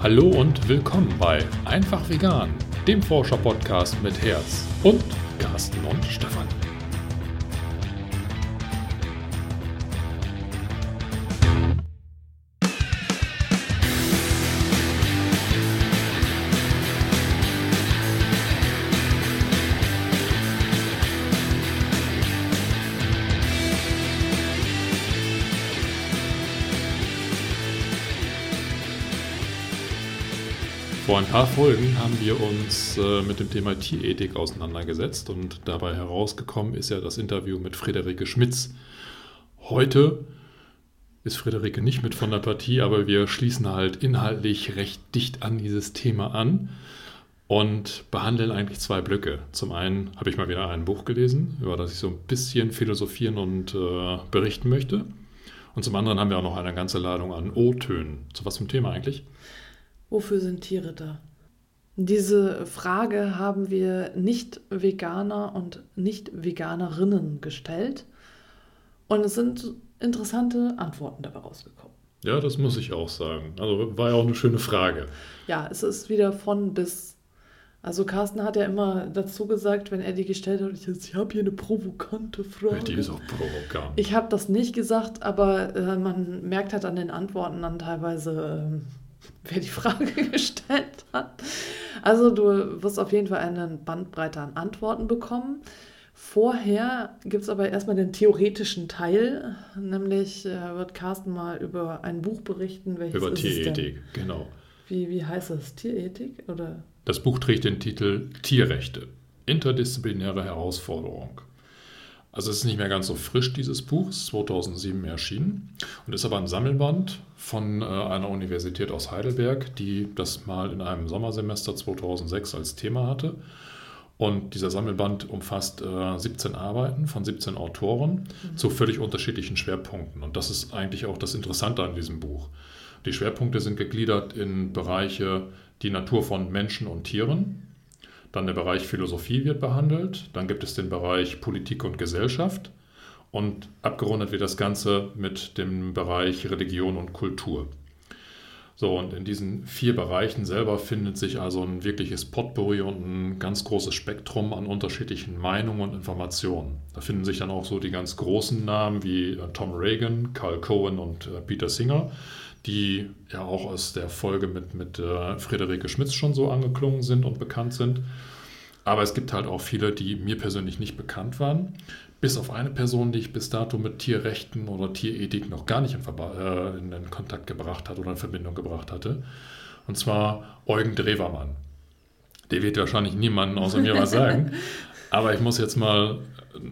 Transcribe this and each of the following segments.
Hallo und willkommen bei Einfach Vegan, dem Forscher-Podcast mit Herz und Carsten und Stefan. Ein paar Folgen haben wir uns äh, mit dem Thema Tierethik auseinandergesetzt und dabei herausgekommen ist ja das Interview mit Friederike Schmitz. Heute ist Friederike nicht mit von der Partie, aber wir schließen halt inhaltlich recht dicht an dieses Thema an und behandeln eigentlich zwei Blöcke. Zum einen habe ich mal wieder ein Buch gelesen, über das ich so ein bisschen philosophieren und äh, berichten möchte. Und zum anderen haben wir auch noch eine ganze Ladung an O-Tönen. Zu was zum Thema eigentlich? Wofür sind Tiere da? Diese Frage haben wir Nicht-Veganer und Nicht-Veganerinnen gestellt und es sind interessante Antworten dabei rausgekommen. Ja, das muss ich auch sagen. Also war ja auch eine schöne Frage. Ja, es ist wieder von bis. Also Carsten hat ja immer dazu gesagt, wenn er die gestellt hat, ich, ich habe hier eine provokante Frage. Die ist auch provokant. Ich habe das nicht gesagt, aber äh, man merkt halt an den Antworten dann teilweise, äh, wer die Frage gestellt hat. Also du wirst auf jeden Fall eine Bandbreite an Antworten bekommen. Vorher gibt es aber erstmal den theoretischen Teil, nämlich äh, wird Carsten mal über ein Buch berichten. Welches über Tierethik, genau. Wie, wie heißt das? Tierethik? Oder? Das Buch trägt den Titel Tierrechte, interdisziplinäre Herausforderung. Also es ist nicht mehr ganz so frisch, dieses Buch, ist 2007 erschienen und ist aber ein Sammelband von äh, einer Universität aus Heidelberg, die das mal in einem Sommersemester 2006 als Thema hatte. Und dieser Sammelband umfasst äh, 17 Arbeiten von 17 Autoren mhm. zu völlig unterschiedlichen Schwerpunkten. Und das ist eigentlich auch das Interessante an diesem Buch. Die Schwerpunkte sind gegliedert in Bereiche die Natur von Menschen und Tieren, dann der Bereich Philosophie wird behandelt. Dann gibt es den Bereich Politik und Gesellschaft. Und abgerundet wird das Ganze mit dem Bereich Religion und Kultur. So, und in diesen vier Bereichen selber findet sich also ein wirkliches Potpourri und ein ganz großes Spektrum an unterschiedlichen Meinungen und Informationen. Da finden sich dann auch so die ganz großen Namen wie äh, Tom Reagan, Carl Cohen und äh, Peter Singer die ja auch aus der Folge mit, mit äh, Friederike Schmitz schon so angeklungen sind und bekannt sind. Aber es gibt halt auch viele, die mir persönlich nicht bekannt waren. Bis auf eine Person, die ich bis dato mit Tierrechten oder Tierethik noch gar nicht in, äh, in, in Kontakt gebracht hat oder in Verbindung gebracht hatte. Und zwar Eugen Drewermann. Der wird wahrscheinlich niemanden außer mir was sagen. Aber ich muss jetzt mal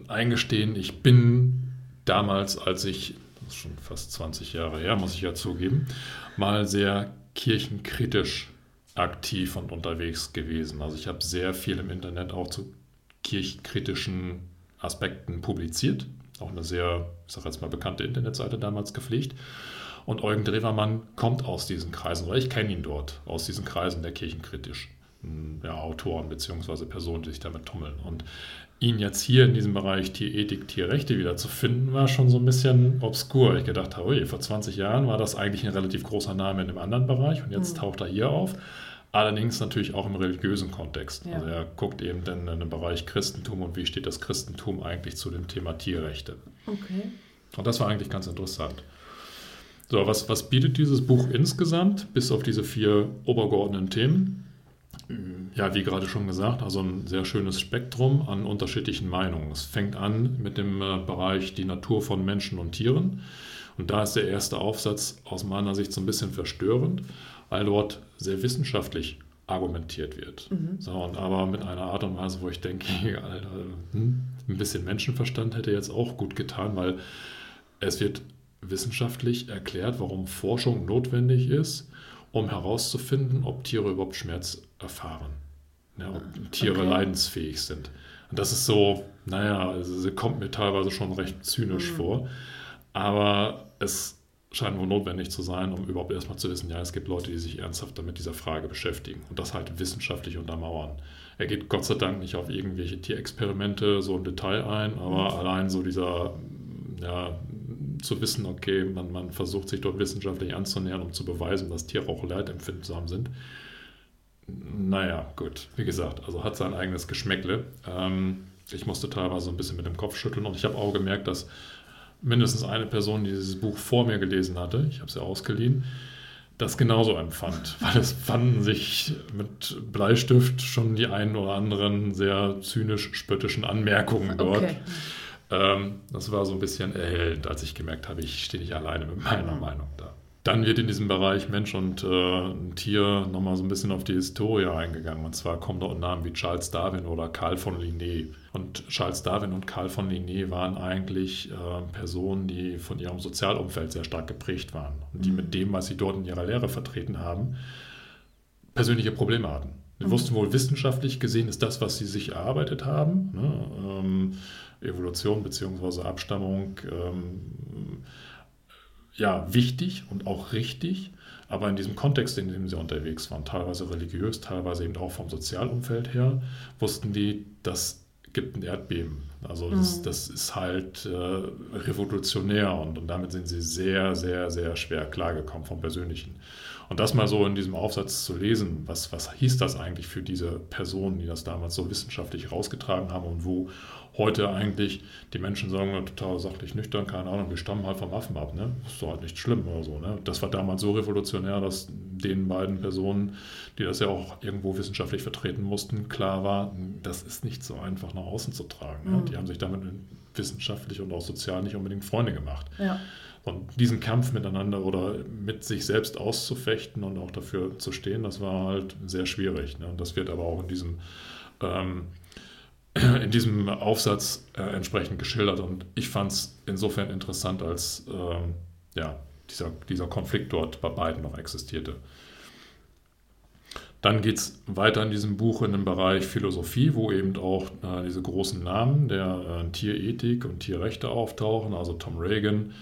eingestehen, ich bin damals, als ich ist schon fast 20 Jahre her, muss ich ja zugeben, mal sehr kirchenkritisch aktiv und unterwegs gewesen. Also ich habe sehr viel im Internet auch zu kirchenkritischen Aspekten publiziert, auch eine sehr, ich sage jetzt mal, bekannte Internetseite damals gepflegt. Und Eugen Drewermann kommt aus diesen Kreisen, oder ich kenne ihn dort, aus diesen Kreisen der kirchenkritisch ja, Autoren bzw. Personen, die sich damit tummeln. Und ihn jetzt hier in diesem Bereich Tierethik, Tierrechte wieder zu finden, war schon so ein bisschen obskur. Ich gedacht habe, vor 20 Jahren war das eigentlich ein relativ großer Name in einem anderen Bereich und jetzt mhm. taucht er hier auf. Allerdings natürlich auch im religiösen Kontext. Ja. Also er guckt eben dann in den Bereich Christentum und wie steht das Christentum eigentlich zu dem Thema Tierrechte. Okay. Und das war eigentlich ganz interessant. So, was, was bietet dieses Buch insgesamt, bis auf diese vier obergeordneten Themen? Ja, wie gerade schon gesagt, also ein sehr schönes Spektrum an unterschiedlichen Meinungen. Es fängt an mit dem äh, Bereich die Natur von Menschen und Tieren. Und da ist der erste Aufsatz aus meiner Sicht so ein bisschen verstörend, weil dort sehr wissenschaftlich argumentiert wird. Mhm. So, und aber mit einer Art und Weise, wo ich denke, Alter, hm, ein bisschen Menschenverstand hätte jetzt auch gut getan, weil es wird wissenschaftlich erklärt, warum Forschung notwendig ist, um herauszufinden, ob Tiere überhaupt Schmerz erfahren. Ja, ob Tiere okay. leidensfähig sind. Und das ist so, naja, also sie kommt mir teilweise schon recht zynisch mhm. vor. Aber es scheint wohl notwendig zu sein, um überhaupt erstmal zu wissen, ja, es gibt Leute, die sich ernsthaft damit dieser Frage beschäftigen und das halt wissenschaftlich untermauern. Er geht Gott sei Dank nicht auf irgendwelche Tierexperimente so im Detail ein, aber mhm. allein so dieser ja, zu wissen, okay, man, man versucht sich dort wissenschaftlich anzunähern, um zu beweisen, dass Tiere auch leidempfindsam sind. Naja, gut, wie gesagt, also hat sein eigenes Geschmäckle. Ähm, ich musste teilweise ein bisschen mit dem Kopf schütteln und ich habe auch gemerkt, dass mindestens eine Person, die dieses Buch vor mir gelesen hatte, ich habe es ja ausgeliehen, das genauso empfand, weil es fanden sich mit Bleistift schon die einen oder anderen sehr zynisch-spöttischen Anmerkungen dort. Okay. Ähm, das war so ein bisschen erhellend, als ich gemerkt habe, ich stehe nicht alleine mit meiner mhm. Meinung da. Dann wird in diesem Bereich Mensch und äh, Tier nochmal so ein bisschen auf die Historie eingegangen. Und zwar kommen dort Namen wie Charles Darwin oder Karl von Linné. Und Charles Darwin und Karl von Linné waren eigentlich äh, Personen, die von ihrem Sozialumfeld sehr stark geprägt waren und die mhm. mit dem, was sie dort in ihrer Lehre vertreten haben, persönliche Probleme hatten. Sie mhm. wussten wohl, wissenschaftlich gesehen ist das, was sie sich erarbeitet haben, ne, ähm, Evolution bzw. Abstammung, ähm, ja, wichtig und auch richtig, aber in diesem Kontext, in dem sie unterwegs waren, teilweise religiös, teilweise eben auch vom Sozialumfeld her, wussten die, das gibt ein Erdbeben. Also das, mhm. das ist halt äh, revolutionär und, und damit sind sie sehr, sehr, sehr schwer klargekommen vom Persönlichen. Und das mal so in diesem Aufsatz zu lesen, was, was hieß das eigentlich für diese Personen, die das damals so wissenschaftlich rausgetragen haben und wo heute eigentlich die Menschen sagen, total sachlich nüchtern, keine Ahnung, wir stammen halt vom Affen ab, ne? Ist doch halt nicht schlimm oder so, ne? Das war damals so revolutionär, dass den beiden Personen, die das ja auch irgendwo wissenschaftlich vertreten mussten, klar war, das ist nicht so einfach nach außen zu tragen. Ne? Mhm. Die haben sich damit wissenschaftlich und auch sozial nicht unbedingt Freunde gemacht. Ja. Und diesen Kampf miteinander oder mit sich selbst auszufechten und auch dafür zu stehen, das war halt sehr schwierig. Ne? Und das wird aber auch in diesem ähm, in diesem Aufsatz äh, entsprechend geschildert und ich fand es insofern interessant, als ähm, ja, dieser, dieser Konflikt dort bei beiden noch existierte. Dann geht es weiter in diesem Buch in den Bereich Philosophie, wo eben auch äh, diese großen Namen der äh, Tierethik und Tierrechte auftauchen, also Tom Reagan,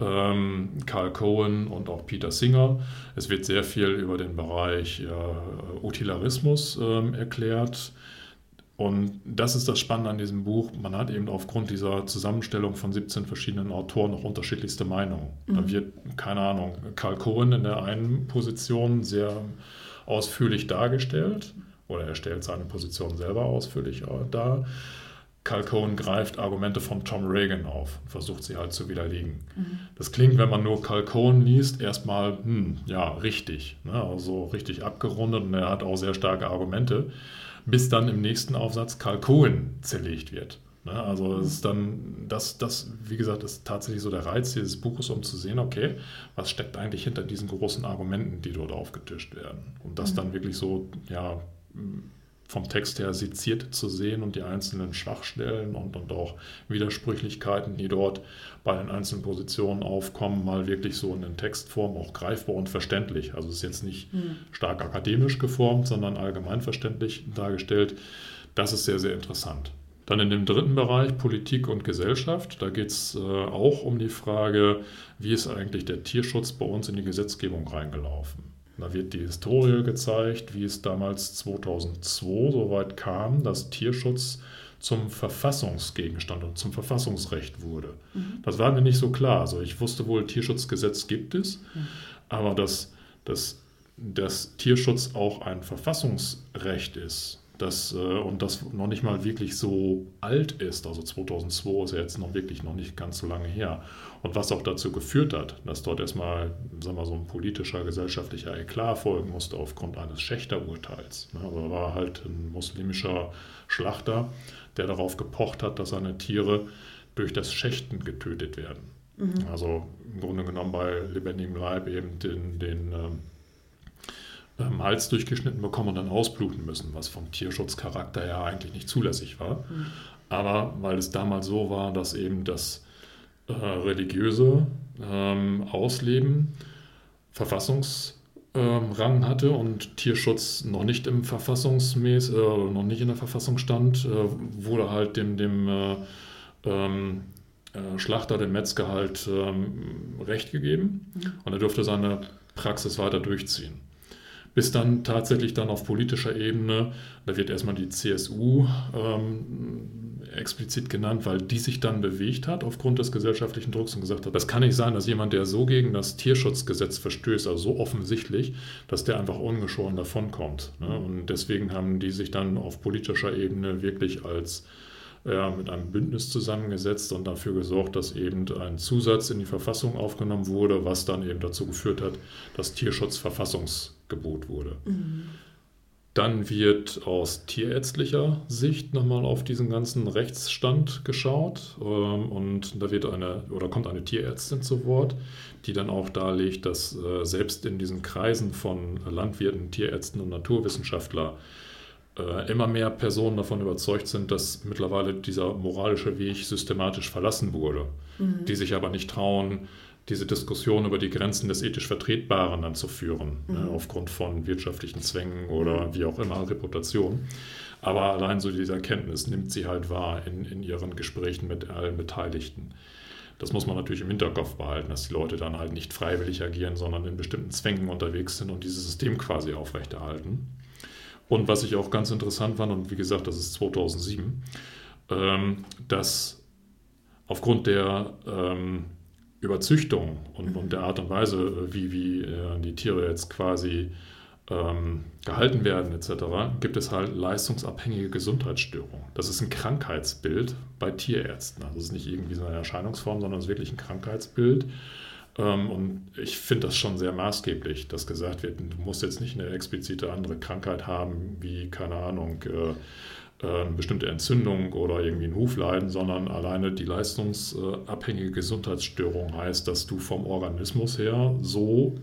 ähm, Carl Cohen und auch Peter Singer. Es wird sehr viel über den Bereich äh, Utilitarismus ähm, erklärt und das ist das Spannende an diesem Buch. Man hat eben aufgrund dieser Zusammenstellung von 17 verschiedenen Autoren noch unterschiedlichste Meinungen. Mhm. Da wird, keine Ahnung, Karl Cohen in der einen Position sehr ausführlich dargestellt, oder er stellt seine Position selber ausführlich dar. Karl Cohen greift Argumente von Tom Reagan auf und versucht sie halt zu widerlegen. Mhm. Das klingt, wenn man nur Karl Cohen liest, erstmal, hm, ja, richtig. Ne? Also richtig abgerundet und er hat auch sehr starke Argumente bis dann im nächsten Aufsatz Karl Cohen zerlegt wird. Ne? Also es ist dann, das, das, wie gesagt, ist tatsächlich so der Reiz dieses Buches, um zu sehen, okay, was steckt eigentlich hinter diesen großen Argumenten, die dort aufgetischt werden. Und das mhm. dann wirklich so, ja, vom Text her seziert zu sehen und die einzelnen Schwachstellen und, und auch Widersprüchlichkeiten, die dort bei den einzelnen Positionen aufkommen, mal wirklich so in den Textform auch greifbar und verständlich. Also es ist jetzt nicht mhm. stark akademisch geformt, sondern allgemein verständlich dargestellt. Das ist sehr, sehr interessant. Dann in dem dritten Bereich Politik und Gesellschaft. Da geht es äh, auch um die Frage, wie ist eigentlich der Tierschutz bei uns in die Gesetzgebung reingelaufen. Da wird die Historie gezeigt, wie es damals 2002 so weit kam, dass Tierschutz zum Verfassungsgegenstand und zum Verfassungsrecht wurde. Mhm. Das war mir nicht so klar. Also ich wusste wohl, Tierschutzgesetz gibt es, mhm. aber dass, dass, dass Tierschutz auch ein Verfassungsrecht ist, das, äh, und das noch nicht mal wirklich so alt ist, also 2002 ist ja jetzt noch wirklich noch nicht ganz so lange her. Und was auch dazu geführt hat, dass dort erstmal sagen wir, so ein politischer, gesellschaftlicher Eklat folgen musste aufgrund eines Schächterurteils. Ne? Also war halt ein muslimischer Schlachter, der darauf gepocht hat, dass seine Tiere durch das Schächten getötet werden. Mhm. Also im Grunde genommen bei lebendigem Leib eben den, den ähm, ähm, Hals durchgeschnitten bekommen und dann ausbluten müssen, was vom Tierschutzcharakter her eigentlich nicht zulässig war. Mhm. Aber weil es damals so war, dass eben das äh, religiöse ähm, Ausleben Verfassungsrang ähm, hatte und Tierschutz noch nicht im Verfassungsmäß, äh, noch nicht in der Verfassung stand, äh, wurde halt dem, dem äh, ähm, äh, Schlachter, dem Metzger halt ähm, Recht gegeben mhm. und er durfte seine Praxis weiter durchziehen. Bis dann tatsächlich dann auf politischer Ebene, da wird erstmal die CSU ähm, explizit genannt, weil die sich dann bewegt hat aufgrund des gesellschaftlichen Drucks und gesagt hat, das kann nicht sein, dass jemand, der so gegen das Tierschutzgesetz verstößt, also so offensichtlich, dass der einfach ungeschoren davonkommt. Ne? Und deswegen haben die sich dann auf politischer Ebene wirklich als ja, mit einem Bündnis zusammengesetzt und dafür gesorgt, dass eben ein Zusatz in die Verfassung aufgenommen wurde, was dann eben dazu geführt hat, dass Tierschutz Verfassungsgebot wurde. Mhm. Dann wird aus tierärztlicher Sicht nochmal auf diesen ganzen Rechtsstand geschaut ähm, und da wird eine oder kommt eine Tierärztin zu Wort, die dann auch darlegt, dass äh, selbst in diesen Kreisen von Landwirten, Tierärzten und Naturwissenschaftlern äh, immer mehr Personen davon überzeugt sind, dass mittlerweile dieser moralische Weg systematisch verlassen wurde, mhm. die sich aber nicht trauen, diese Diskussion über die Grenzen des ethisch Vertretbaren dann zu führen, ne, mhm. ne, aufgrund von wirtschaftlichen Zwängen oder wie auch immer, Reputation. Aber allein so diese Erkenntnis nimmt sie halt wahr in, in ihren Gesprächen mit allen Beteiligten. Das muss man natürlich im Hinterkopf behalten, dass die Leute dann halt nicht freiwillig agieren, sondern in bestimmten Zwängen unterwegs sind und dieses System quasi aufrechterhalten. Und was ich auch ganz interessant fand, und wie gesagt, das ist 2007, ähm, dass aufgrund der ähm, Überzüchtung und, und, der Art und Weise, wie, wie äh, die Tiere jetzt quasi ähm, gehalten werden etc., gibt es halt leistungsabhängige Gesundheitsstörungen. Das ist ein Krankheitsbild bei Tierärzten. Also es ist nicht irgendwie so eine Erscheinungsform, sondern es ist wirklich ein Krankheitsbild. Ähm, und ich finde das schon sehr maßgeblich, dass gesagt wird, du musst jetzt nicht eine explizite andere Krankheit haben, wie, keine Ahnung, äh, eine bestimmte Entzündung oder irgendwie ein Hufleiden, sondern alleine die leistungsabhängige Gesundheitsstörung heißt, dass du vom Organismus her so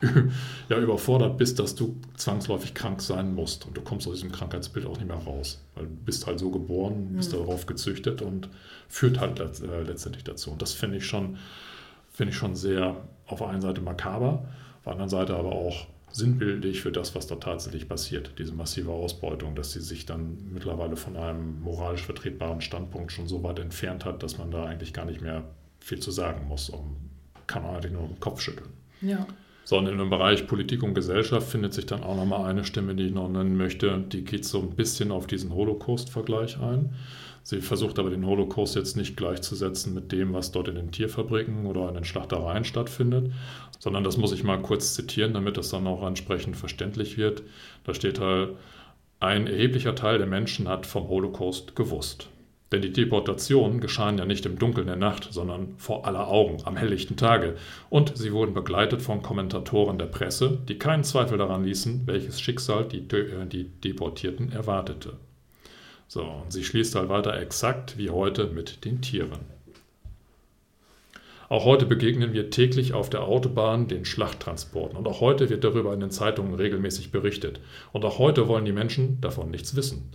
ja, überfordert bist, dass du zwangsläufig krank sein musst. Und du kommst aus diesem Krankheitsbild auch nicht mehr raus. Weil du bist halt so geboren, bist mhm. darauf gezüchtet und führt halt äh, letztendlich dazu. Und das finde ich schon finde ich schon sehr auf der einen Seite makaber, auf der anderen Seite aber auch sinnbildlich für das, was da tatsächlich passiert. Diese massive Ausbeutung, dass sie sich dann mittlerweile von einem moralisch vertretbaren Standpunkt schon so weit entfernt hat, dass man da eigentlich gar nicht mehr viel zu sagen muss. Um, kann man eigentlich nur den Kopf schütteln. Ja. Sondern in dem Bereich Politik und Gesellschaft findet sich dann auch nochmal eine Stimme, die ich noch nennen möchte. Die geht so ein bisschen auf diesen Holocaust-Vergleich ein. Sie versucht aber den Holocaust jetzt nicht gleichzusetzen mit dem, was dort in den Tierfabriken oder in den Schlachtereien stattfindet, sondern das muss ich mal kurz zitieren, damit das dann auch entsprechend verständlich wird. Da steht halt, ein erheblicher Teil der Menschen hat vom Holocaust gewusst. Denn die Deportationen geschahen ja nicht im Dunkeln der Nacht, sondern vor aller Augen am helllichten Tage. Und sie wurden begleitet von Kommentatoren der Presse, die keinen Zweifel daran ließen, welches Schicksal die, die Deportierten erwartete. So, und sie schließt halt weiter exakt wie heute mit den Tieren. Auch heute begegnen wir täglich auf der Autobahn den Schlachttransporten und auch heute wird darüber in den Zeitungen regelmäßig berichtet. Und auch heute wollen die Menschen davon nichts wissen.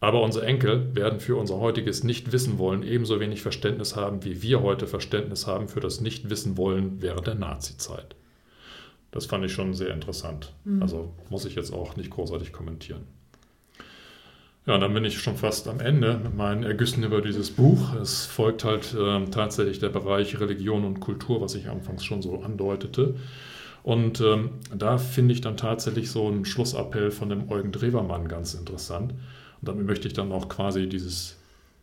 Aber unsere Enkel werden für unser heutiges Nichtwissen-Wollen ebenso wenig Verständnis haben, wie wir heute Verständnis haben für das Nichtwissen-Wollen während der Nazizeit. Das fand ich schon sehr interessant. Mhm. Also muss ich jetzt auch nicht großartig kommentieren. Ja, dann bin ich schon fast am Ende mit meinen Ergüssen über dieses Buch. Es folgt halt äh, tatsächlich der Bereich Religion und Kultur, was ich anfangs schon so andeutete. Und ähm, da finde ich dann tatsächlich so einen Schlussappell von dem Eugen Drewermann ganz interessant. Und damit möchte ich dann auch quasi dieses,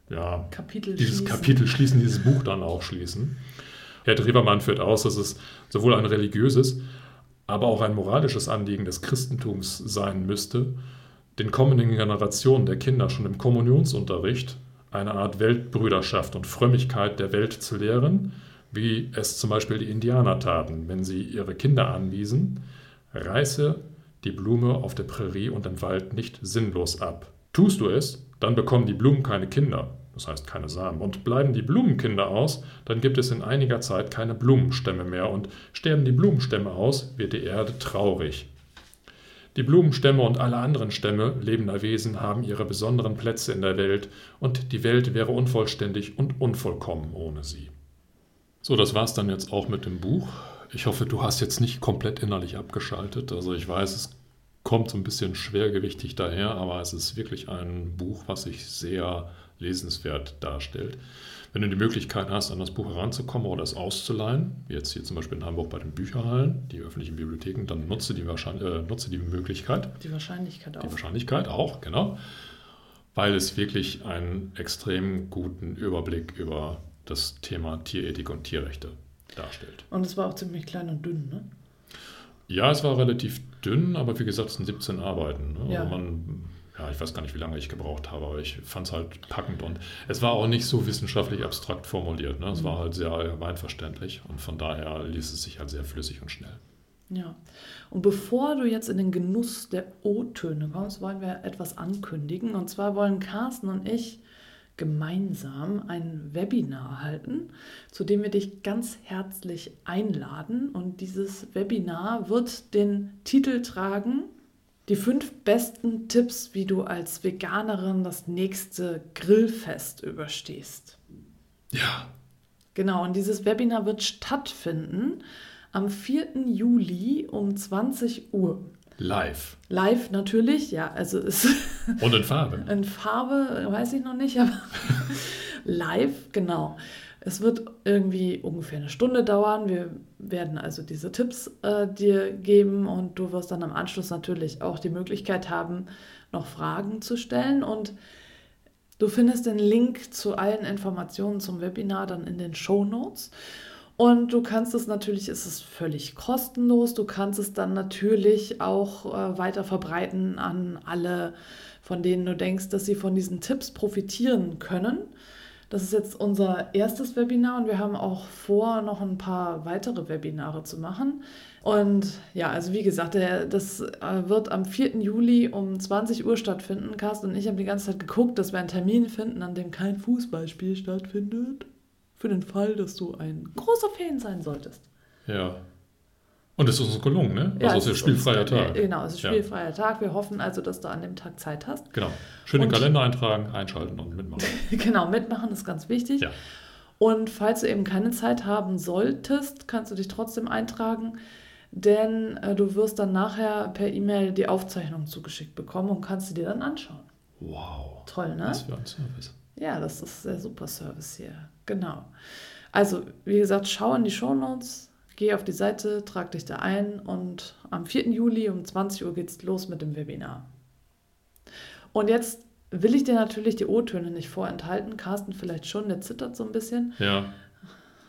ja, Kapitel dieses schließen. Kapitel schließen, dieses Buch dann auch schließen. Herr Drewermann führt aus, dass es sowohl ein religiöses, aber auch ein moralisches Anliegen des Christentums sein müsste, den kommenden Generationen der Kinder schon im Kommunionsunterricht eine Art Weltbrüderschaft und Frömmigkeit der Welt zu lehren, wie es zum Beispiel die Indianer taten, wenn sie ihre Kinder anwiesen, reiße die Blume auf der Prärie und im Wald nicht sinnlos ab. Tust du es, dann bekommen die Blumen keine Kinder, das heißt keine Samen. Und bleiben die Blumenkinder aus, dann gibt es in einiger Zeit keine Blumenstämme mehr. Und sterben die Blumenstämme aus, wird die Erde traurig. Die Blumenstämme und alle anderen Stämme lebender Wesen haben ihre besonderen Plätze in der Welt, und die Welt wäre unvollständig und unvollkommen ohne sie. So, das war's dann jetzt auch mit dem Buch. Ich hoffe, du hast jetzt nicht komplett innerlich abgeschaltet. Also ich weiß, es kommt so ein bisschen schwergewichtig daher, aber es ist wirklich ein Buch, was ich sehr lesenswert darstellt. Wenn du die Möglichkeit hast, an das Buch heranzukommen oder es auszuleihen, wie jetzt hier zum Beispiel in Hamburg bei den Bücherhallen, die öffentlichen Bibliotheken, dann nutze die, äh, nutze die Möglichkeit. Die Wahrscheinlichkeit auch. Die Wahrscheinlichkeit auch, genau. Weil es wirklich einen extrem guten Überblick über das Thema Tierethik und Tierrechte darstellt. Und es war auch ziemlich klein und dünn, ne? Ja, es war relativ dünn, aber wie gesagt, es sind 17 Arbeiten. Ne? Ja. Also man ja, ich weiß gar nicht, wie lange ich gebraucht habe, aber ich fand es halt packend und es war auch nicht so wissenschaftlich abstrakt formuliert. Ne? Es war halt sehr allgemeinverständlich und von daher ließ es sich halt sehr flüssig und schnell. Ja, und bevor du jetzt in den Genuss der O-Töne kommst, wollen wir etwas ankündigen. Und zwar wollen Carsten und ich gemeinsam ein Webinar halten, zu dem wir dich ganz herzlich einladen. Und dieses Webinar wird den Titel tragen die fünf besten Tipps, wie du als Veganerin das nächste Grillfest überstehst. Ja. Genau, und dieses Webinar wird stattfinden am 4. Juli um 20 Uhr. Live. Live natürlich, ja. Also es Und in Farbe. In Farbe weiß ich noch nicht, aber live, genau. Es wird irgendwie ungefähr eine Stunde dauern. Wir werden also diese Tipps äh, dir geben und du wirst dann am Anschluss natürlich auch die Möglichkeit haben, noch Fragen zu stellen. Und du findest den Link zu allen Informationen zum Webinar dann in den Show Notes. Und du kannst es natürlich, ist es völlig kostenlos. Du kannst es dann natürlich auch äh, weiter verbreiten an alle, von denen du denkst, dass sie von diesen Tipps profitieren können. Das ist jetzt unser erstes Webinar und wir haben auch vor, noch ein paar weitere Webinare zu machen. Und ja, also wie gesagt, das äh, wird am 4. Juli um 20 Uhr stattfinden. Carsten und ich haben die ganze Zeit geguckt, dass wir einen Termin finden, an dem kein Fußballspiel stattfindet. Für den Fall, dass du ein großer Fan sein solltest. Ja. Und es ist uns gelungen, ne? Ja, also es ist spielfreier Tag. Genau, es ist spielfreier ja. Tag. Wir hoffen also, dass du an dem Tag Zeit hast. Genau. Schön den Kalender eintragen, einschalten und mitmachen. genau, mitmachen ist ganz wichtig. Ja. Und falls du eben keine Zeit haben solltest, kannst du dich trotzdem eintragen, denn äh, du wirst dann nachher per E-Mail die Aufzeichnung zugeschickt bekommen und kannst sie dir dann anschauen. Wow. Toll, ne? Was für ein Service. Ja, das ist der super Service hier. Genau. Also, wie gesagt, schau in die Show Notes Geh auf die Seite, trag dich da ein und am 4. Juli um 20 Uhr geht's los mit dem Webinar. Und jetzt will ich dir natürlich die O-Töne nicht vorenthalten. Carsten vielleicht schon, der zittert so ein bisschen. Ja,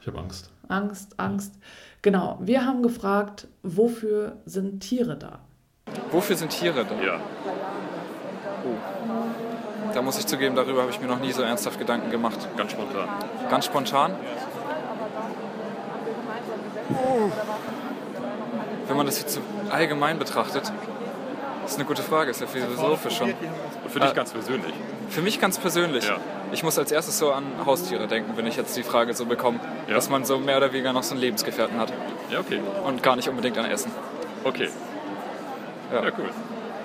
ich habe Angst. Angst, Angst. Genau, wir haben gefragt, wofür sind Tiere da? Wofür sind Tiere da? Ja. Oh. Da muss ich zugeben, darüber habe ich mir noch nie so ernsthaft Gedanken gemacht. Ganz spontan. Ganz spontan? Wenn man das jetzt so allgemein betrachtet, ist eine gute Frage, ist ja philosophisch schon. Und für dich äh, ganz persönlich? Für mich ganz persönlich. Ja. Ich muss als erstes so an Haustiere denken, wenn ich jetzt die Frage so bekomme, ja. dass man so mehr oder weniger noch so einen Lebensgefährten hat. Ja, okay. Und gar nicht unbedingt an Essen. Okay. Ja, ja cool.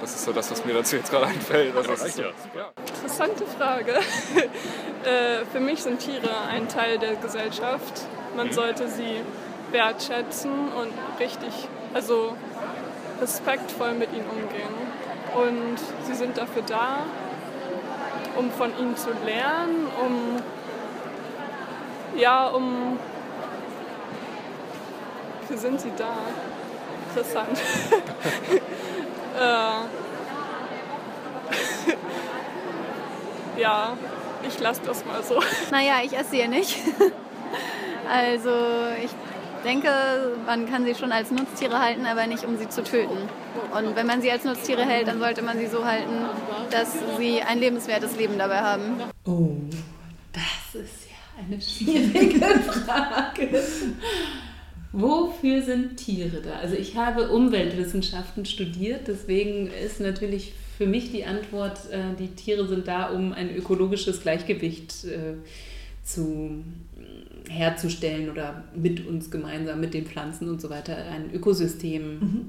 Das ist so das, was mir dazu jetzt gerade einfällt. Das ja, ist so. ja. Interessante Frage. äh, für mich sind Tiere ein Teil der Gesellschaft. Man mhm. sollte sie wertschätzen und richtig, also respektvoll mit ihnen umgehen. Und sie sind dafür da, um von ihnen zu lernen, um ja, um wie sind sie da? Interessant. äh, ja, ich lasse das mal so. Naja, ich esse ja nicht. Also ich denke, man kann sie schon als Nutztiere halten, aber nicht um sie zu töten. Und wenn man sie als Nutztiere hält, dann sollte man sie so halten, dass sie ein lebenswertes Leben dabei haben. Oh, das ist ja eine schwierige Frage. Wofür sind Tiere da? Also ich habe Umweltwissenschaften studiert, deswegen ist natürlich für mich die Antwort, äh, die Tiere sind da, um ein ökologisches Gleichgewicht äh, zu herzustellen oder mit uns gemeinsam, mit den Pflanzen und so weiter, ein Ökosystem mhm.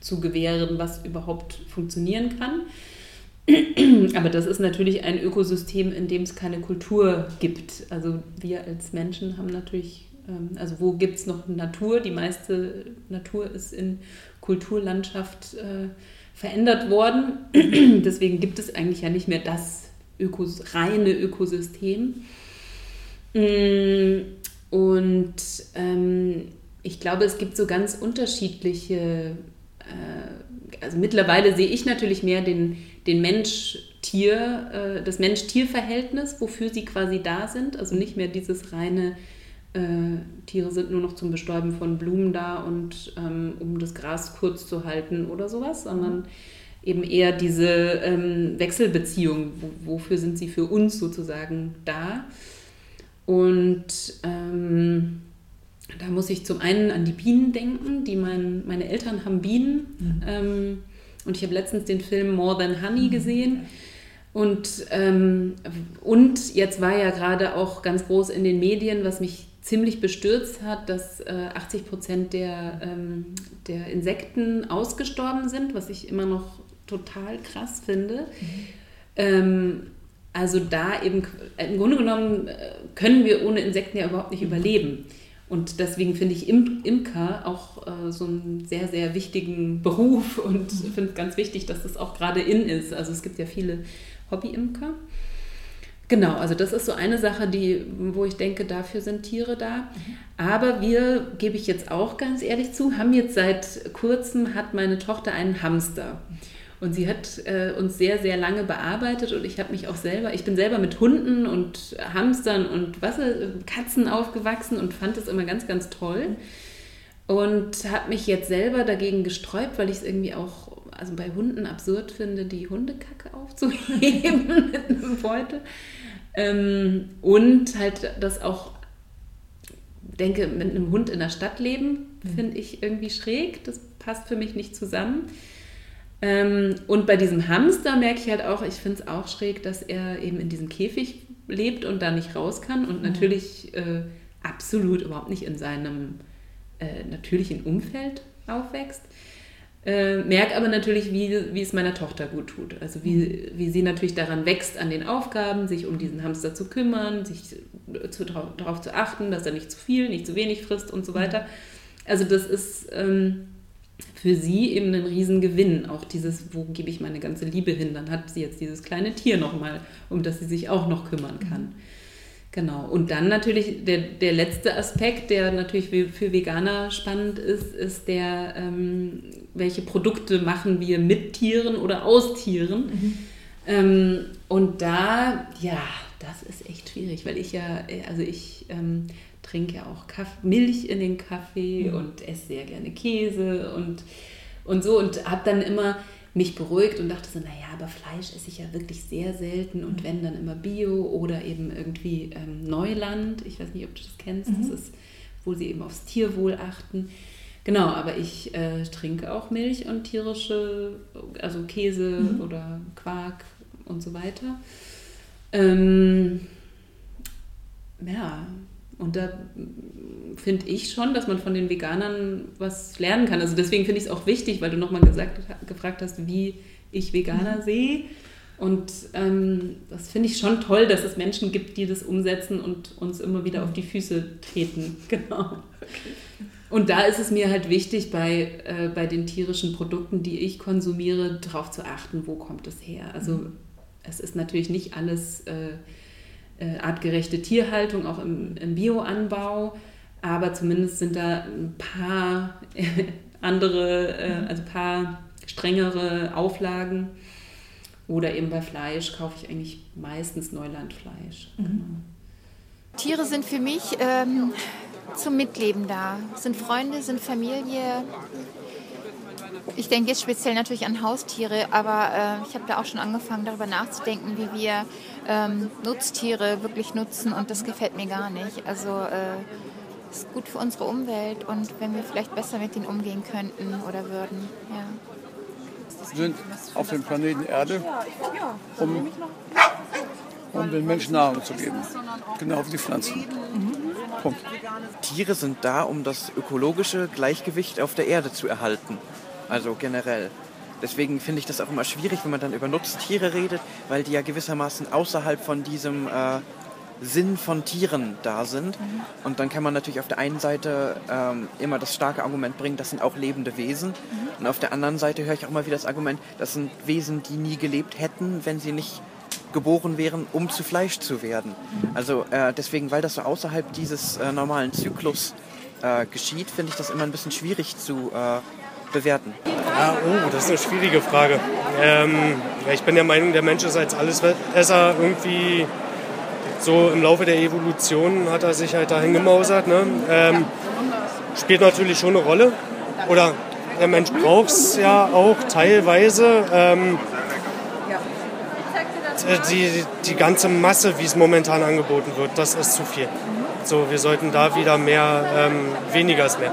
zu gewähren, was überhaupt funktionieren kann. Aber das ist natürlich ein Ökosystem, in dem es keine Kultur gibt. Also wir als Menschen haben natürlich, ähm, also wo gibt es noch Natur? Die meiste Natur ist in Kulturlandschaft äh, verändert worden. Deswegen gibt es eigentlich ja nicht mehr das Ökos reine Ökosystem. Mm, und ähm, ich glaube, es gibt so ganz unterschiedliche, äh, also mittlerweile sehe ich natürlich mehr den, den Mensch-Tier, äh, das Mensch-Tier-Verhältnis, wofür sie quasi da sind. Also nicht mehr dieses reine, äh, Tiere sind nur noch zum Bestäuben von Blumen da und ähm, um das Gras kurz zu halten oder sowas, sondern eben eher diese ähm, Wechselbeziehung, wo, wofür sind sie für uns sozusagen da. Und ähm, da muss ich zum einen an die Bienen denken, die mein, meine Eltern haben Bienen. Mhm. Ähm, und ich habe letztens den Film More Than Honey mhm. gesehen. Und, ähm, und jetzt war ja gerade auch ganz groß in den Medien, was mich ziemlich bestürzt hat, dass äh, 80 Prozent der, ähm, der Insekten ausgestorben sind, was ich immer noch total krass finde. Mhm. Ähm, also da eben, im Grunde genommen äh, können wir ohne Insekten ja überhaupt nicht mhm. überleben. Und deswegen finde ich Im Imker auch äh, so einen sehr, sehr wichtigen Beruf und mhm. finde es ganz wichtig, dass das auch gerade in ist. Also es gibt ja viele Hobby-Imker. Genau, also das ist so eine Sache, die, wo ich denke, dafür sind Tiere da. Mhm. Aber wir, gebe ich jetzt auch ganz ehrlich zu, haben jetzt seit kurzem, hat meine Tochter einen Hamster. Und sie hat äh, uns sehr, sehr lange bearbeitet und ich habe mich auch selber, ich bin selber mit Hunden und Hamstern und was, Katzen aufgewachsen und fand es immer ganz, ganz toll. Und habe mich jetzt selber dagegen gesträubt, weil ich es irgendwie auch, also bei Hunden absurd finde, die Hundekacke aufzuheben mit einem Beutel. Ähm, und halt das auch denke, mit einem Hund in der Stadt leben, mhm. finde ich irgendwie schräg. Das passt für mich nicht zusammen. Ähm, und bei diesem Hamster merke ich halt auch, ich finde es auch schräg, dass er eben in diesem Käfig lebt und da nicht raus kann und mhm. natürlich äh, absolut überhaupt nicht in seinem äh, natürlichen Umfeld aufwächst. Äh, merke aber natürlich, wie, wie es meiner Tochter gut tut. Also wie, mhm. wie sie natürlich daran wächst, an den Aufgaben, sich um diesen Hamster zu kümmern, sich zu, darauf zu achten, dass er nicht zu viel, nicht zu wenig frisst und so weiter. Mhm. Also das ist... Ähm, für sie eben ein Riesengewinn. Auch dieses, wo gebe ich meine ganze Liebe hin? Dann hat sie jetzt dieses kleine Tier nochmal, um das sie sich auch noch kümmern kann. Genau. Und dann natürlich der, der letzte Aspekt, der natürlich für Veganer spannend ist, ist der, ähm, welche Produkte machen wir mit Tieren oder aus Tieren. Mhm. Ähm, und da, ja, das ist echt schwierig, weil ich ja, also ich ähm, trinke ja auch Kaff Milch in den Kaffee mhm. und esse sehr gerne Käse und, und so und habe dann immer mich beruhigt und dachte so, naja, aber Fleisch esse ich ja wirklich sehr selten und mhm. wenn dann immer Bio oder eben irgendwie ähm, Neuland. Ich weiß nicht, ob du das kennst. Mhm. Das ist, wo sie eben aufs Tierwohl achten. Genau, aber ich äh, trinke auch Milch und tierische, also Käse mhm. oder Quark und so weiter. Ähm, ja, und da finde ich schon, dass man von den Veganern was lernen kann. Also deswegen finde ich es auch wichtig, weil du nochmal gefragt hast, wie ich Veganer mhm. sehe. Und ähm, das finde ich schon toll, dass es Menschen gibt, die das umsetzen und uns immer wieder auf die Füße treten. Genau. Okay. Und da ist es mir halt wichtig, bei, äh, bei den tierischen Produkten, die ich konsumiere, darauf zu achten, wo kommt es her. Also mhm. es ist natürlich nicht alles... Äh, äh, artgerechte Tierhaltung, auch im, im Bioanbau. Aber zumindest sind da ein paar andere, äh, mhm. also ein paar strengere Auflagen. Oder eben bei Fleisch kaufe ich eigentlich meistens Neulandfleisch. Mhm. Genau. Tiere sind für mich ähm, zum Mitleben da. Sind Freunde, sind Familie, ich denke jetzt speziell natürlich an Haustiere, aber äh, ich habe da auch schon angefangen, darüber nachzudenken, wie wir ähm, Nutztiere wirklich nutzen und das gefällt mir gar nicht. Also äh, ist gut für unsere Umwelt und wenn wir vielleicht besser mit ihnen umgehen könnten oder würden. Ja. Wir sind auf dem Planeten Erde, um, um den Menschen Nahrung zu geben. Genau wie die Pflanzen. Mhm. Punkt. Tiere sind da, um das ökologische Gleichgewicht auf der Erde zu erhalten also generell. Deswegen finde ich das auch immer schwierig, wenn man dann über Nutztiere redet, weil die ja gewissermaßen außerhalb von diesem äh, Sinn von Tieren da sind. Mhm. Und dann kann man natürlich auf der einen Seite ähm, immer das starke Argument bringen, das sind auch lebende Wesen. Mhm. Und auf der anderen Seite höre ich auch immer wieder das Argument, das sind Wesen, die nie gelebt hätten, wenn sie nicht geboren wären, um zu Fleisch zu werden. Also äh, deswegen, weil das so außerhalb dieses äh, normalen Zyklus äh, geschieht, finde ich das immer ein bisschen schwierig zu äh, bewerten. Ja, oh, das ist eine schwierige Frage. Ähm, ich bin der Meinung, der Mensch ist als Allesesser irgendwie so im Laufe der Evolution hat er sich halt dahin gemausert. Ne? Ähm, spielt natürlich schon eine Rolle. Oder der Mensch braucht es ja auch teilweise. Ähm, die, die ganze Masse, wie es momentan angeboten wird, das ist zu viel. So, wir sollten da wieder mehr, ähm, weniger ist mehr.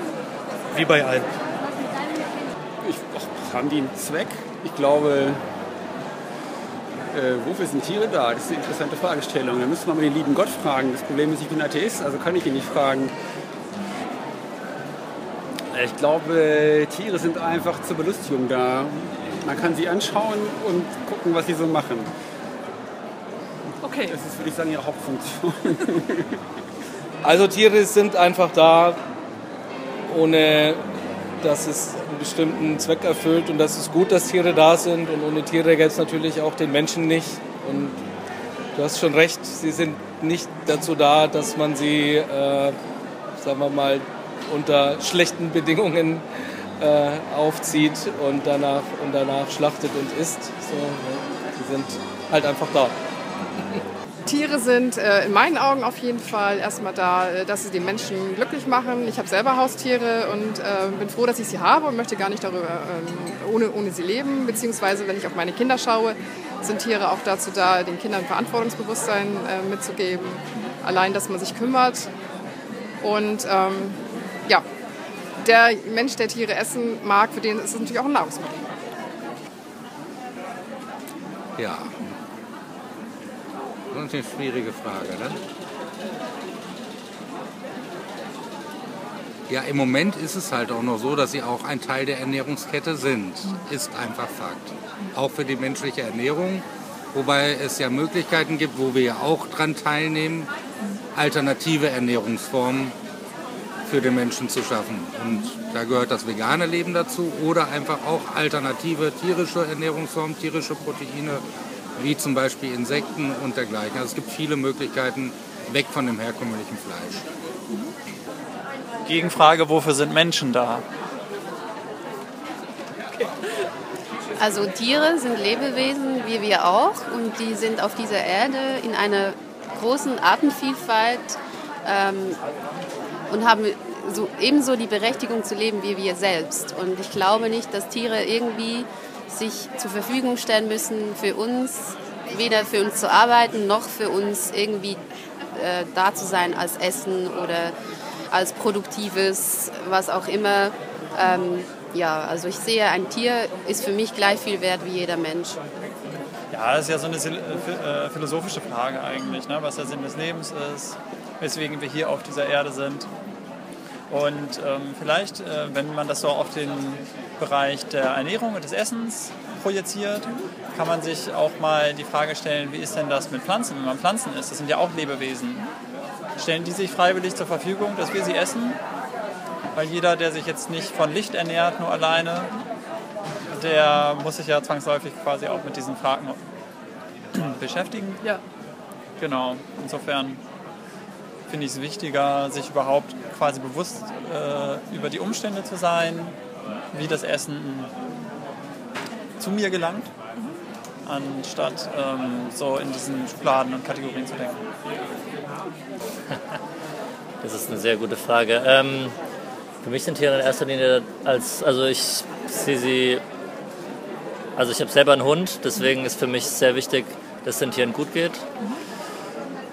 Wie bei allen. Haben die einen Zweck? Ich glaube, äh, wofür sind Tiere da? Das ist eine interessante Fragestellung. Da müsste man mal den lieben Gott fragen. Das Problem ist, ich bin Atheist, also kann ich ihn nicht fragen. Ich glaube, Tiere sind einfach zur Belustigung da. Man kann sie anschauen und gucken, was sie so machen. Okay. Das ist, würde ich sagen, ihre Hauptfunktion. Also Tiere sind einfach da, ohne dass es einen bestimmten Zweck erfüllt. Und das ist gut, dass Tiere da sind. Und ohne Tiere gäbe es natürlich auch den Menschen nicht. Und du hast schon recht, sie sind nicht dazu da, dass man sie, äh, sagen wir mal, unter schlechten Bedingungen äh, aufzieht und danach, und danach schlachtet und isst. So, sie sind halt einfach da. Tiere sind äh, in meinen Augen auf jeden Fall erstmal da, äh, dass sie die Menschen glücklich machen. Ich habe selber Haustiere und äh, bin froh, dass ich sie habe und möchte gar nicht darüber ähm, ohne, ohne sie leben. Beziehungsweise, wenn ich auf meine Kinder schaue, sind Tiere auch dazu da, den Kindern Verantwortungsbewusstsein äh, mitzugeben. Allein, dass man sich kümmert. Und ähm, ja, der Mensch, der Tiere essen mag, für den ist es natürlich auch ein Nahrungsmittel. Ja, das ist eine schwierige Frage. Ne? Ja, im Moment ist es halt auch noch so, dass sie auch ein Teil der Ernährungskette sind. Ist einfach Fakt. Auch für die menschliche Ernährung. Wobei es ja Möglichkeiten gibt, wo wir ja auch dran teilnehmen, alternative Ernährungsformen für den Menschen zu schaffen. Und da gehört das vegane Leben dazu oder einfach auch alternative tierische Ernährungsformen, tierische Proteine, wie zum Beispiel Insekten und dergleichen. Also es gibt viele Möglichkeiten weg von dem herkömmlichen Fleisch. Gegenfrage, wofür sind Menschen da? Also Tiere sind Lebewesen wie wir auch und die sind auf dieser Erde in einer großen Artenvielfalt ähm, und haben so, ebenso die Berechtigung zu leben wie wir selbst. Und ich glaube nicht, dass Tiere irgendwie sich zur Verfügung stellen müssen für uns, weder für uns zu arbeiten, noch für uns irgendwie äh, da zu sein als Essen oder als produktives, was auch immer. Ähm, ja, also ich sehe, ein Tier ist für mich gleich viel wert wie jeder Mensch. Ja, das ist ja so eine äh, philosophische Frage eigentlich, ne? was der Sinn des Lebens ist, weswegen wir hier auf dieser Erde sind. Und ähm, vielleicht, äh, wenn man das so auf den Bereich der Ernährung und des Essens projiziert, kann man sich auch mal die Frage stellen, wie ist denn das mit Pflanzen, wenn man Pflanzen isst? Das sind ja auch Lebewesen. Stellen die sich freiwillig zur Verfügung, dass wir sie essen? Weil jeder, der sich jetzt nicht von Licht ernährt, nur alleine, der muss sich ja zwangsläufig quasi auch mit diesen Fragen beschäftigen. Ja. Genau, insofern finde ich es wichtiger, sich überhaupt quasi bewusst äh, über die Umstände zu sein, wie das Essen zu mir gelangt, anstatt ähm, so in diesen Schubladen und Kategorien zu denken. Das ist eine sehr gute Frage. Ähm, für mich sind Tiere in erster Linie als, also ich sehe sie, also ich habe selber einen Hund, deswegen ist für mich sehr wichtig, dass es den Tieren gut geht.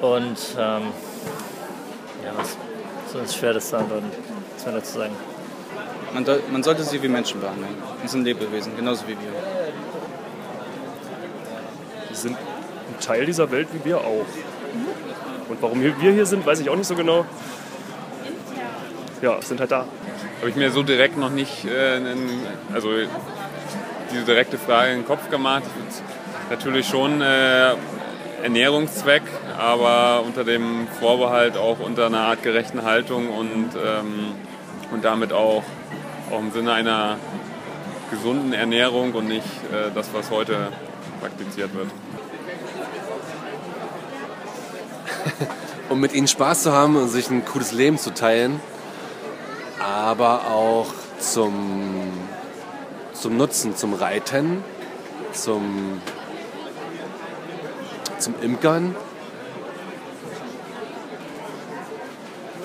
Und ähm, was, so ist schwer das zu antworten, was dazu sagen. Man, man, sollte sie wie Menschen behandeln. Das sind Lebewesen, genauso wie wir. Sie sind ein Teil dieser Welt wie wir auch. Und warum wir hier sind, weiß ich auch nicht so genau. Ja, sind halt da. Habe ich mir so direkt noch nicht, äh, also diese direkte Frage in den Kopf gemacht. Natürlich schon äh, Ernährungszweck, aber unter dem Vorbehalt auch unter einer artgerechten Haltung und, ähm, und damit auch, auch im Sinne einer gesunden Ernährung und nicht äh, das, was heute praktiziert wird. um mit ihnen Spaß zu haben und sich ein cooles Leben zu teilen, aber auch zum, zum Nutzen, zum Reiten, zum, zum Imkern.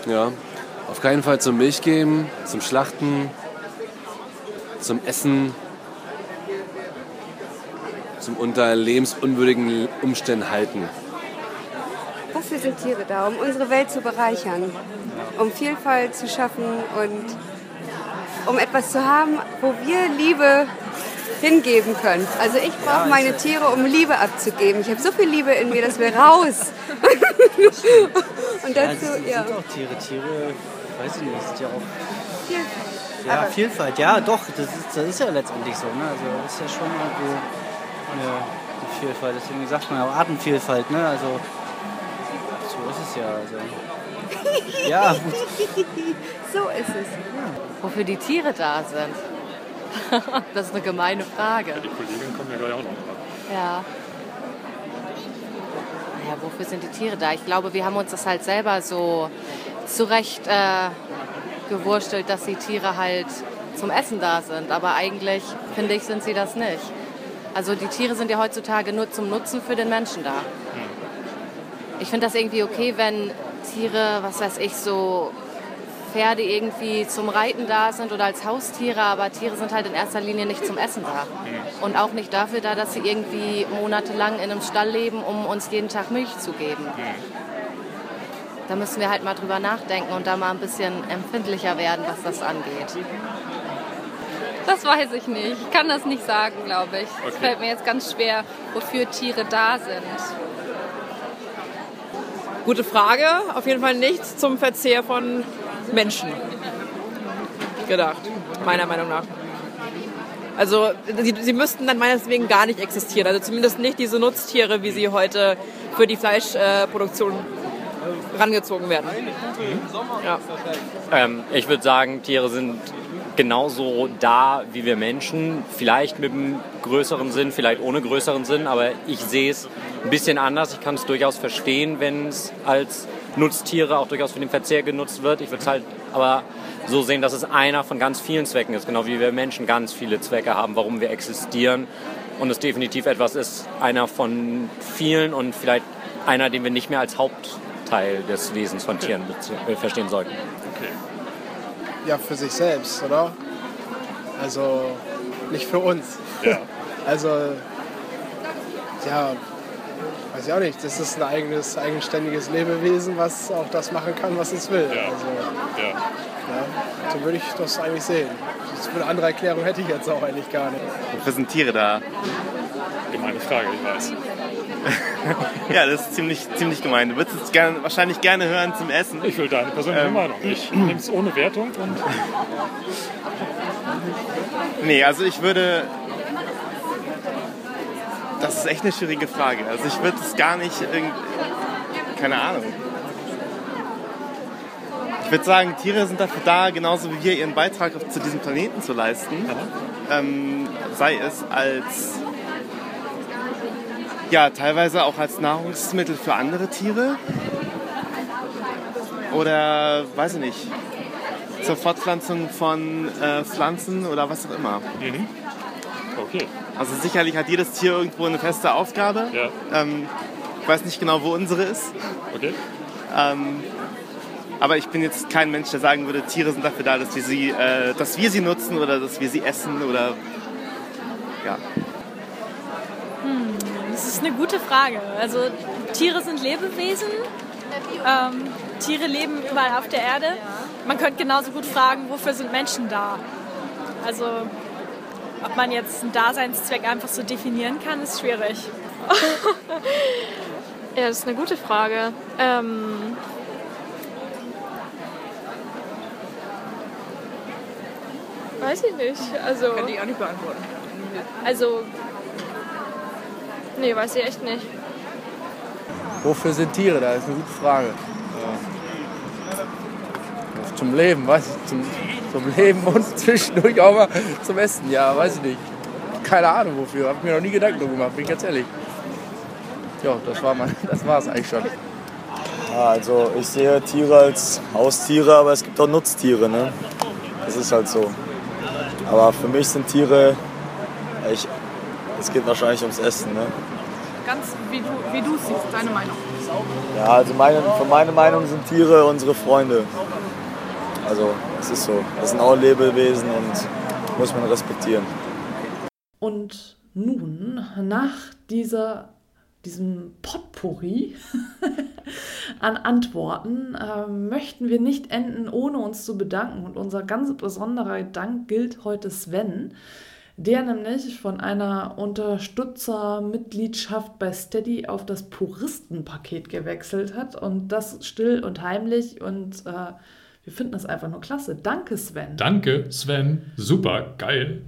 Ja, auf keinen Fall zum Milch geben, zum Schlachten, zum Essen, zum unter lebensunwürdigen Umständen halten. Dafür sind Tiere da, um unsere Welt zu bereichern, um Vielfalt zu schaffen und um etwas zu haben, wo wir Liebe hingeben können. Also ich brauche meine Tiere, um Liebe abzugeben. Ich habe so viel Liebe in mir, das will raus. und Ja, dazu, das ja. sind auch Tiere. Tiere, weiß ich nicht, sind ja auch. Vielfalt. Ja, Aber- Vielfalt, ja, doch, das ist, das ist ja letztendlich so. Ne? Also, das ist ja schon irgendwie eine, eine Vielfalt. Deswegen sagt man ja auch Artenvielfalt, ne? Also, so ist es ja. Also. Ja, gut. so ist es. Wofür die Tiere da sind. das ist eine gemeine Frage. Die Kollegin kommt ja gleich auch noch dran. Ja. Naja, wofür sind die Tiere da? Ich glaube, wir haben uns das halt selber so zurecht äh, gewurstelt, dass die Tiere halt zum Essen da sind. Aber eigentlich, finde ich, sind sie das nicht. Also die Tiere sind ja heutzutage nur zum Nutzen für den Menschen da. Ich finde das irgendwie okay, wenn Tiere, was weiß ich, so Pferde irgendwie zum Reiten da sind oder als Haustiere, aber Tiere sind halt in erster Linie nicht zum Essen da. Und auch nicht dafür da, dass sie irgendwie monatelang in einem Stall leben, um uns jeden Tag Milch zu geben. Da müssen wir halt mal drüber nachdenken und da mal ein bisschen empfindlicher werden, was das angeht. Das weiß ich nicht. Ich kann das nicht sagen, glaube ich. Es Okay. fällt mir jetzt ganz schwer, wofür Tiere da sind. Gute Frage. Auf jeden Fall nichts zum Verzehr von Menschen gedacht, meiner Meinung nach. Also sie, sie müssten dann meinetwegen gar nicht existieren. Also zumindest nicht diese Nutztiere, wie sie heute für die Fleischproduktion rangezogen werden. Ja. Ähm, ich würde sagen, Tiere sind genauso da wie wir Menschen. Vielleicht mit einem größeren Sinn, vielleicht ohne größeren Sinn, aber ich sehe es ein bisschen anders. Ich kann es durchaus verstehen, wenn es als Nutztiere auch durchaus für den Verzehr genutzt wird. Ich würde es halt aber so sehen, dass es einer von ganz vielen Zwecken ist, genau wie wir Menschen ganz viele Zwecke haben, warum wir existieren. Und es definitiv etwas ist, einer von vielen und vielleicht einer, den wir nicht mehr als Hauptteil des Wesens von Tieren äh, verstehen sollten. Ja, für sich selbst, oder? Also nicht für uns. Ja. Also, ja, weiß ich auch nicht. Das ist ein eigenes, eigenständiges Lebewesen, was auch das machen kann, was es will. Ja. Also, Ja. ja, so würde ich das eigentlich sehen. Das eine andere Erklärung hätte ich jetzt auch eigentlich gar nicht. Wofür sind Tiere da? Gemeine Frage, ich weiß. ja, das ist ziemlich, ziemlich gemein. Du würdest es gern, wahrscheinlich gerne hören zum Essen. Ich will deine persönliche Ähm, Meinung. Ich nehme es ohne Wertung und Nee, also ich würde. Das ist echt eine schwierige Frage. Also ich würde es gar nicht. Keine Ahnung. Ich würde sagen, Tiere sind dafür da, genauso wie wir ihren Beitrag zu diesem Planeten zu leisten. Ähm, sei es als. Ja, teilweise auch als Nahrungsmittel für andere Tiere. Oder, weiß ich nicht, zur Fortpflanzung von äh, Pflanzen oder was auch immer. Okay. Also sicherlich hat jedes Tier irgendwo eine feste Aufgabe. Ähm, ich weiß nicht genau, wo unsere ist. Okay. Ähm, aber ich bin jetzt kein Mensch, der sagen würde, Tiere sind dafür da, dass wir sie, äh, dass wir sie nutzen oder dass wir sie essen oder ja. Hm, das ist eine gute Frage. Also Tiere sind Lebewesen. Ähm, Tiere leben überall auf der Erde. Man könnte genauso gut fragen, wofür sind Menschen da? Also ob man jetzt einen Daseinszweck einfach so definieren kann, ist schwierig. Ja, das ist eine gute Frage. Ähm, weiß ich nicht. Also, Kann ich auch nicht beantworten. also, nee, weiß ich echt nicht. Wofür sind Tiere da? Das ist eine gute Frage. Ja. Zum Leben, weiß ich. Zum, zum Leben und zwischendurch auch mal zum Essen. Ja, weiß ich nicht. Keine Ahnung wofür. Hab mir noch nie Gedanken darüber gemacht, bin ich ganz ehrlich. Ja, das war mein, das war's eigentlich schon. Ja, also ich sehe Tiere als Haustiere, aber es gibt auch Nutztiere. Ne? Das ist halt so. Aber für mich sind Tiere, ich, es geht wahrscheinlich ums Essen. Ne? Ganz wie du, wie du siehst, deine Meinung. Ja, also meine, für meine Meinung sind Tiere unsere Freunde. Also es ist so. Das sind auch Lebewesen und muss man respektieren. Und nun, nach dieser, diesem Potpourri an Antworten, äh, möchten wir nicht enden, ohne uns zu bedanken. Und unser ganz besonderer Dank gilt heute Sven, der nämlich von einer Unterstützermitgliedschaft bei Steady auf das Puristenpaket gewechselt hat. Und das still und heimlich. Und äh, wir finden das einfach nur klasse. Danke, Sven. Danke, Sven. Super, geil.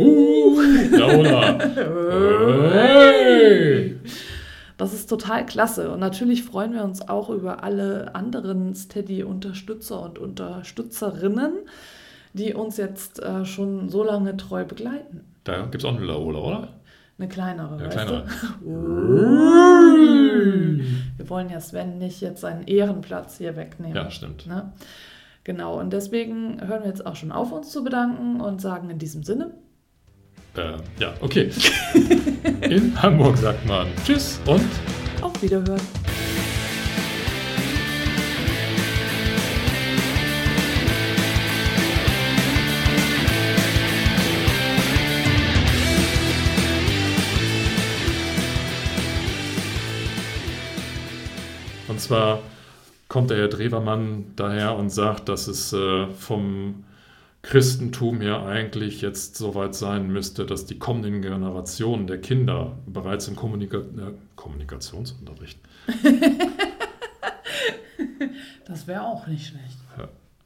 Uh, Laura. Hey. Das ist total klasse. Und natürlich freuen wir uns auch über alle anderen Steady-Unterstützer und Unterstützerinnen, die uns jetzt äh, schon so lange treu begleiten. Da gibt es auch eine Laola, oder? Eine kleinere, weißt kleinere. du? Wir wollen ja Sven nicht jetzt seinen Ehrenplatz hier wegnehmen. Ja, stimmt. Ne? Genau, und deswegen hören wir jetzt auch schon auf, uns zu bedanken und sagen in diesem Sinne, Äh, ja, okay. In Hamburg sagt man Tschüss und auf Wiederhören. Und zwar kommt der Herr Drewermann daher und sagt, dass es äh, vom Christentum her eigentlich jetzt soweit sein müsste, dass die kommenden Generationen der Kinder bereits im Kommunika äh, Kommunikationsunterricht Das wäre auch nicht schlecht.